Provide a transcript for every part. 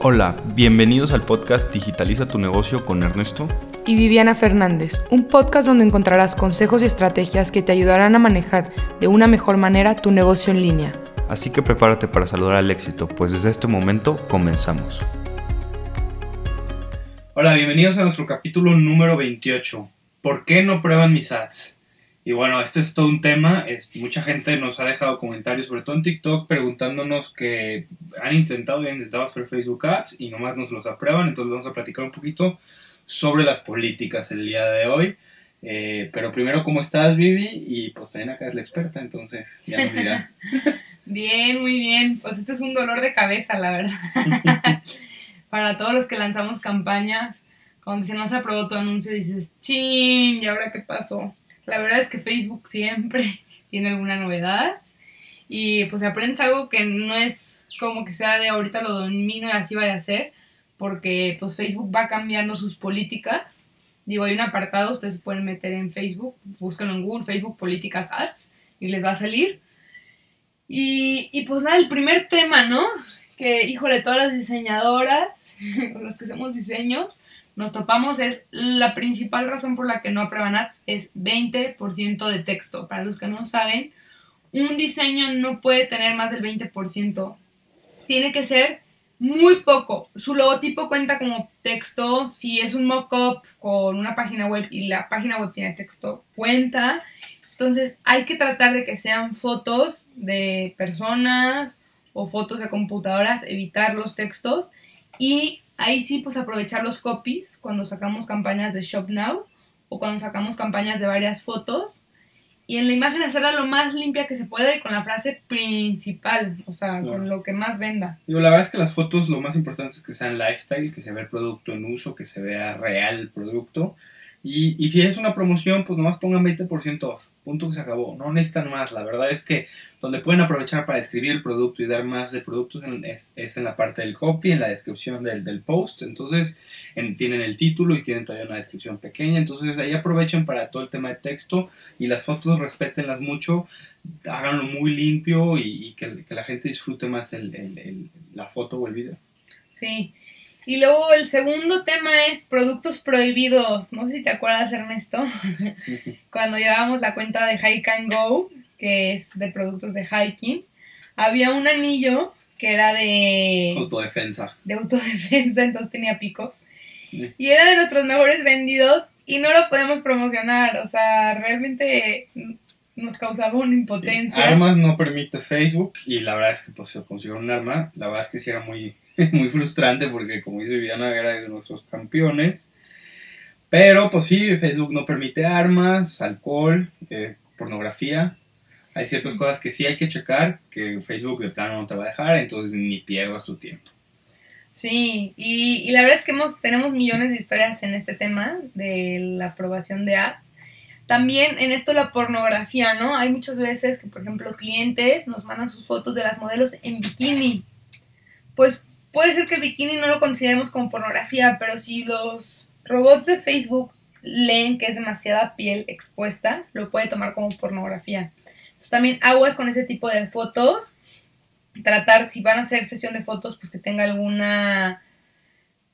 Hola, bienvenidos al podcast Digitaliza tu negocio con Ernesto y Viviana Fernández, un podcast donde encontrarás consejos y estrategias que te ayudarán a manejar de una mejor manera tu negocio en línea. Así que prepárate para saludar al éxito, pues desde este momento comenzamos. Hola, bienvenidos a nuestro capítulo número 28. ¿Por qué no prueban mis ads? Y bueno, este es todo un tema. mucha gente nos ha dejado comentarios, sobre todo en TikTok, preguntándonos que han intentado y han intentado hacer Facebook Ads y nomás nos los aprueban. Entonces vamos a platicar un poquito sobre las políticas el día de hoy. Eh, pero primero, ¿cómo estás, Vivi? Y pues también acá es la experta, entonces ya nos dirá. bien, muy bien. Pues este es un dolor de cabeza, la verdad. Para todos los que lanzamos campañas, cuando se nos aprobó tu anuncio, dices, chin, ¿y ahora qué pasó? La verdad es que Facebook siempre tiene alguna novedad y pues aprendes algo que no es como que sea de ahorita lo domino y así vaya a ser, porque pues Facebook va cambiando sus políticas. Digo, hay un apartado, ustedes pueden meter en Facebook, búsquenlo en Google, Facebook Políticas Ads, y les va a salir. Y, y pues nada, el primer tema, ¿no? Que, híjole, todas las diseñadoras, los que hacemos diseños, nos topamos es la principal razón por la que no aprueban ads es 20% de texto. Para los que no saben, un diseño no puede tener más del 20%. Tiene que ser muy poco. Su logotipo cuenta como texto. Si es un mock-up con una página web y la página web tiene texto, cuenta. Entonces hay que tratar de que sean fotos de personas o fotos de computadoras, evitar los textos y Ahí sí, pues aprovechar los copies cuando sacamos campañas de Shop Now o cuando sacamos campañas de varias fotos. Y en la imagen hacerla lo más limpia que se pueda y con la frase principal, o sea, con lo que más venda. Digo, la verdad es que las fotos lo más importante es que sean lifestyle, que se vea el producto en uso, que se vea real el producto. Y, si es una promoción, pues nomás pongan 20% off. Punto que se acabó. No necesitan más. La verdad es que donde pueden aprovechar para escribir el producto y dar más de productos es, en la parte del copy, en la descripción del, post. Entonces tienen el título y tienen todavía una descripción pequeña. Entonces ahí aprovechen para todo el tema de texto y las fotos respétenlas mucho. Háganlo muy limpio y, que, la gente disfrute más la foto o el video. Sí. Y luego el segundo tema es productos prohibidos. No sé si te acuerdas, Ernesto, cuando llevábamos la cuenta de Hike and Go, que es de productos de hiking, había un anillo que era de... Autodefensa. De autodefensa, entonces tenía picos. Y era de nuestros mejores vendidos y no lo podemos promocionar. O sea, realmente nos causaba una impotencia. Armas no permite Facebook y la verdad es que pues se consiguió un arma. La verdad es que sí era muy muy frustrante porque como dice Viviana era de nuestros campeones. Pero pues sí, Facebook no permite armas, alcohol, eh, pornografía. Hay ciertas cosas que sí hay que checar, que Facebook de plano no te va a dejar, entonces ni pierdas tu tiempo. Sí, y, y la verdad es que hemos, tenemos millones de historias en este tema de la aprobación de ads. También en esto la pornografía, ¿no? Hay muchas veces que, por ejemplo, clientes nos mandan sus fotos de las modelos en bikini. Pues puede ser que el bikini no lo consideremos como pornografía, pero si los robots de Facebook leen que es demasiada piel expuesta, lo puede tomar como pornografía. Entonces también aguas con ese tipo de fotos. Tratar, si van a hacer sesión de fotos, pues que tenga alguna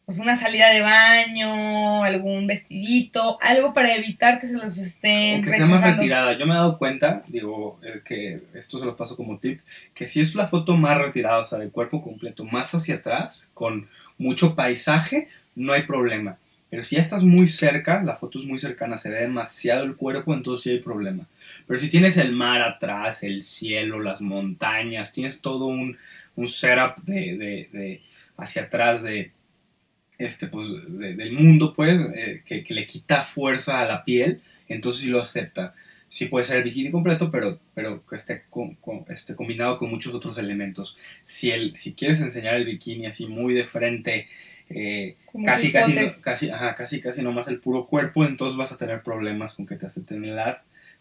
pues una salida de baño, algún vestidito, algo para evitar que se los estén que sea más retirada. Yo me he dado cuenta, digo, eh, que esto se lo paso como tip, que si es la foto más retirada, o sea, del cuerpo completo, más hacia atrás, con mucho paisaje, no hay problema. Pero si ya estás muy cerca, la foto es muy cercana, se ve demasiado el cuerpo, entonces sí hay problema. Pero si tienes el mar atrás, el cielo, las montañas, tienes todo un, un setup de, de, de hacia atrás de este, pues, del mundo, pues, eh, que, le quita fuerza a la piel, entonces sí lo acepta. Sí puede ser el bikini completo, pero, pero que esté, con, esté combinado con muchos otros elementos. Si, el, si quieres enseñar el bikini así muy de frente, eh, casi, casi, casi, ajá, casi, casi nomás el puro cuerpo, entonces vas a tener problemas con que te acepten el ad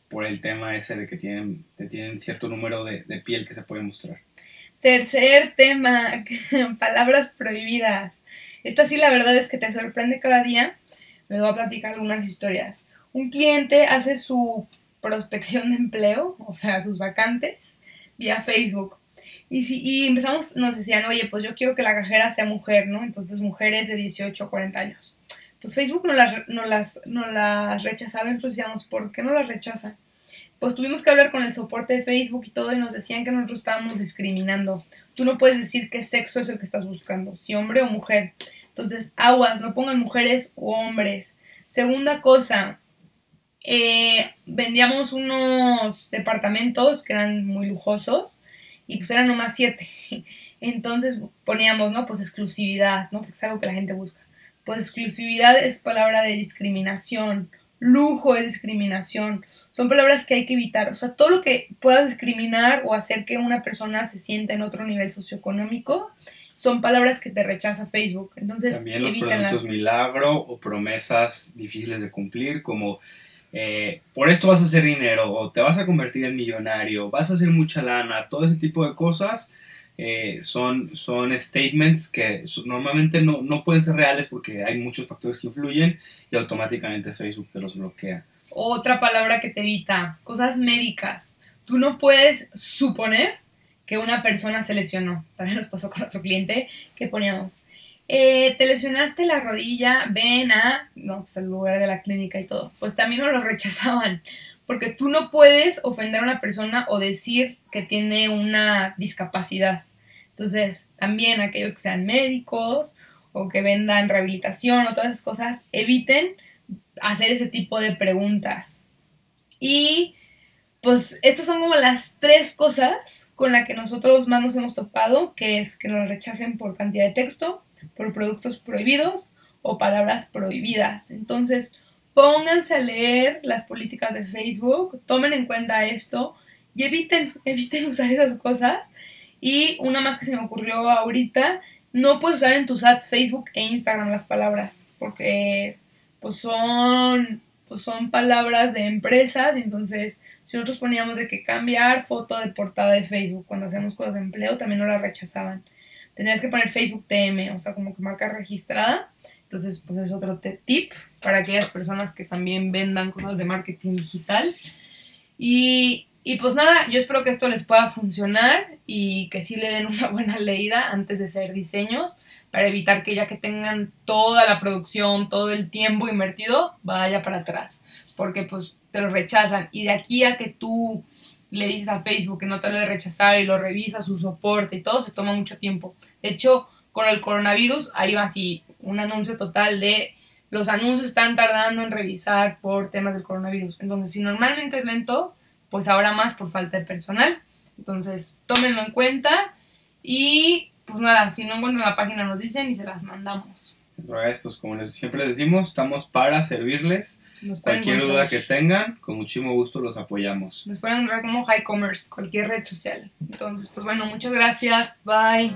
por el tema ese de que tienen, te tienen cierto número de, de piel que se puede mostrar. Tercer tema, palabras prohibidas. Esta sí, la verdad es que te sorprende cada día. Les voy a platicar algunas historias. Un cliente hace su prospección de empleo, o sea, sus vacantes, vía Facebook. Y, si, y empezamos, nos decían, oye, pues yo quiero que la cajera sea mujer, ¿no? Entonces, mujeres de 18 a 40 años. Pues Facebook no las, no las, no las rechazaba, entonces decíamos, ¿por qué no las rechaza? Pues tuvimos que hablar con el soporte de Facebook y todo y nos decían que nosotros estábamos discriminando. Tú no puedes decir qué sexo es el que estás buscando, si hombre o mujer. Entonces, aguas, no pongan mujeres o hombres. Segunda cosa, eh, vendíamos unos departamentos que eran muy lujosos y pues eran nomás siete. Entonces poníamos, ¿no? Pues exclusividad, ¿no? Porque es algo que la gente busca. Pues exclusividad es palabra de discriminación, lujo es discriminación, son palabras que hay que evitar. O sea, todo lo que pueda discriminar o hacer que una persona se sienta en otro nivel socioeconómico son palabras que te rechaza Facebook. Entonces, también los productos milagro o promesas difíciles de cumplir, como eh, por esto vas a hacer dinero o te vas a convertir en millonario, vas a hacer mucha lana, todo ese tipo de cosas eh, son, son statements que normalmente no, no, pueden ser reales porque hay muchos factores que influyen y automáticamente Facebook te los bloquea. Otra palabra que te evita, cosas médicas. Tú no puedes suponer que una persona se lesionó. También nos pasó con otro cliente que poníamos, eh, te lesionaste la rodilla, ven a, no, pues al lugar de la clínica y todo. Pues también nos lo rechazaban, porque tú no puedes ofender a una persona o decir que tiene una discapacidad. Entonces, también aquellos que sean médicos o que vendan rehabilitación o todas esas cosas, eviten hacer ese tipo de preguntas. Y pues estas son como las tres cosas con las que nosotros más nos hemos topado, que es que nos rechacen por cantidad de texto, por productos prohibidos o palabras prohibidas. Entonces, pónganse a leer las políticas de Facebook, tomen en cuenta esto y eviten, eviten usar esas cosas. Y una más que se me ocurrió ahorita, no puedes usar en tus ads Facebook e Instagram las palabras, porque pues son, pues son palabras de empresas, entonces si nosotros poníamos de que cambiar foto de portada de Facebook cuando hacemos cosas de empleo, también no la rechazaban tendrías que poner Facebook TM, o sea, como que marca registrada. Entonces, pues es otro tip para aquellas personas que también vendan cosas de marketing digital. Y, y pues nada, yo espero que esto les pueda funcionar y que sí le den una buena leída antes de hacer diseños para evitar que ya que tengan toda la producción, todo el tiempo invertido, vaya para atrás. Porque pues te lo rechazan. Y de aquí a que tú le dices a Facebook que no te lo de rechazar y lo revisa su soporte y todo, se toma mucho tiempo. De hecho, con el coronavirus hay así un anuncio total de los anuncios están tardando en revisar por temas del coronavirus. Entonces, si normalmente es lento, pues ahora más por falta de personal. Entonces, tómenlo en cuenta y pues nada, si no encuentran la página nos dicen y se las mandamos. Pues como les siempre decimos, estamos para servirles Cualquier duda que tengan, con muchísimo gusto los apoyamos. Nos pueden encontrar como High Commerce, cualquier red social. Entonces, pues bueno, muchas gracias. Bye.